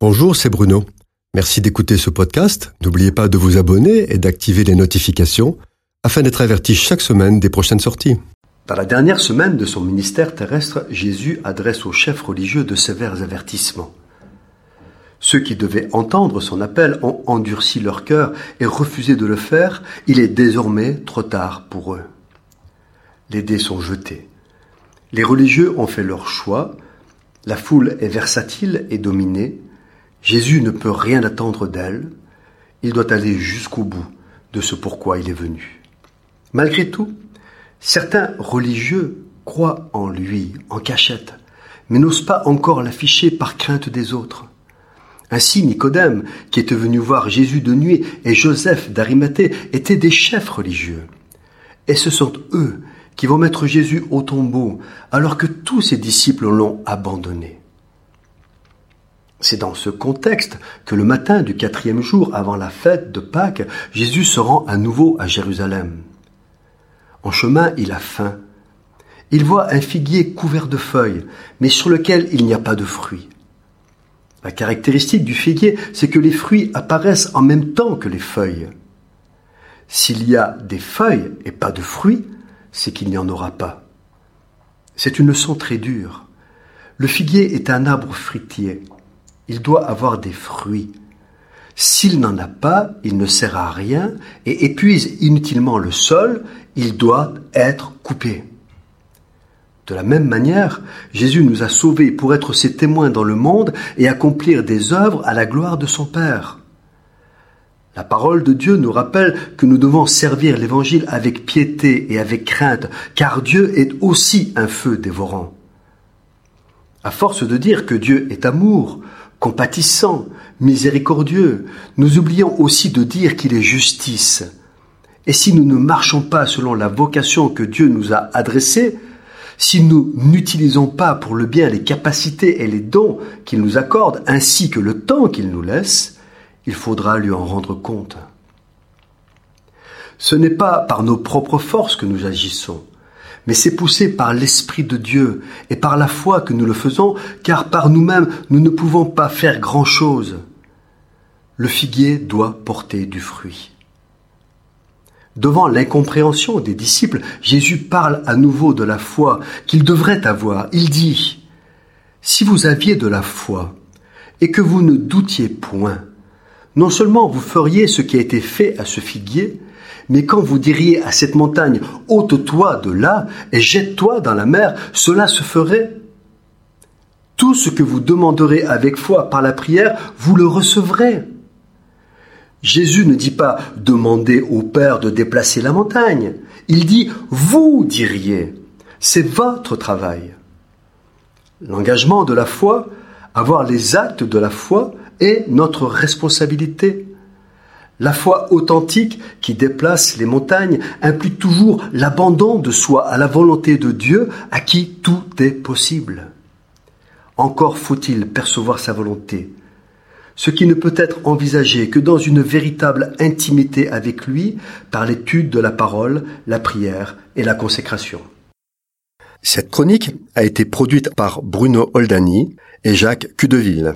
Bonjour, c'est Bruno. Merci d'écouter ce podcast. N'oubliez pas de vous abonner et d'activer les notifications afin d'être averti chaque semaine des prochaines sorties. Dans la dernière semaine de son ministère terrestre, Jésus adresse aux chefs religieux de sévères avertissements. Ceux qui devaient entendre son appel ont endurci leur cœur et refusé de le faire. Il est désormais trop tard pour eux. Les dés sont jetés. Les religieux ont fait leur choix. La foule est versatile et dominée. Jésus ne peut rien attendre d'elle, il doit aller jusqu'au bout de ce pourquoi il est venu. Malgré tout, certains religieux croient en lui, en cachette, mais n'osent pas encore l'afficher par crainte des autres. Ainsi, Nicodème, qui était venu voir Jésus de nuit, et Joseph d'Arimathée étaient des chefs religieux. Et ce sont eux qui vont mettre Jésus au tombeau, alors que tous ses disciples l'ont abandonné. C'est dans ce contexte que le matin du quatrième jour avant la fête de Pâques, Jésus se rend à nouveau à Jérusalem. En chemin, il a faim. Il voit un figuier couvert de feuilles, mais sur lequel il n'y a pas de fruits. La caractéristique du figuier, c'est que les fruits apparaissent en même temps que les feuilles. S'il y a des feuilles et pas de fruits, c'est qu'il n'y en aura pas. C'est une leçon très dure. Le figuier est un arbre fruitier il doit avoir des fruits. S'il n'en a pas, il ne sert à rien et épuise inutilement le sol, il doit être coupé. De la même manière, Jésus nous a sauvés pour être ses témoins dans le monde et accomplir des œuvres à la gloire de son Père. La parole de Dieu nous rappelle que nous devons servir l'Évangile avec piété et avec crainte, car Dieu est aussi un feu dévorant. À force de dire que Dieu est amour, compatissant, miséricordieux, nous oublions aussi de dire qu'il est justice. Et si nous ne marchons pas selon la vocation que Dieu nous a adressée, si nous n'utilisons pas pour le bien les capacités et les dons qu'il nous accorde, ainsi que le temps qu'il nous laisse, il faudra lui en rendre compte. Ce n'est pas par nos propres forces que nous agissons, mais c'est poussé par l'Esprit de Dieu et par la foi que nous le faisons, car par nous-mêmes nous ne pouvons pas faire grand-chose. Le figuier doit porter du fruit. Devant l'incompréhension des disciples, Jésus parle à nouveau de la foi qu'ils devraient avoir. Il dit, Si vous aviez de la foi et que vous ne doutiez point, non seulement vous feriez ce qui a été fait à ce figuier, mais quand vous diriez à cette montagne, ôte-toi de là et jette-toi dans la mer, cela se ferait. Tout ce que vous demanderez avec foi par la prière, vous le recevrez. Jésus ne dit pas demandez au Père de déplacer la montagne. Il dit vous diriez. C'est votre travail. L'engagement de la foi, avoir les actes de la foi, est notre responsabilité. La foi authentique qui déplace les montagnes implique toujours l'abandon de soi à la volonté de Dieu à qui tout est possible. Encore faut-il percevoir sa volonté, ce qui ne peut être envisagé que dans une véritable intimité avec lui par l'étude de la parole, la prière et la consécration. Cette chronique a été produite par Bruno Oldani et Jacques Cudeville.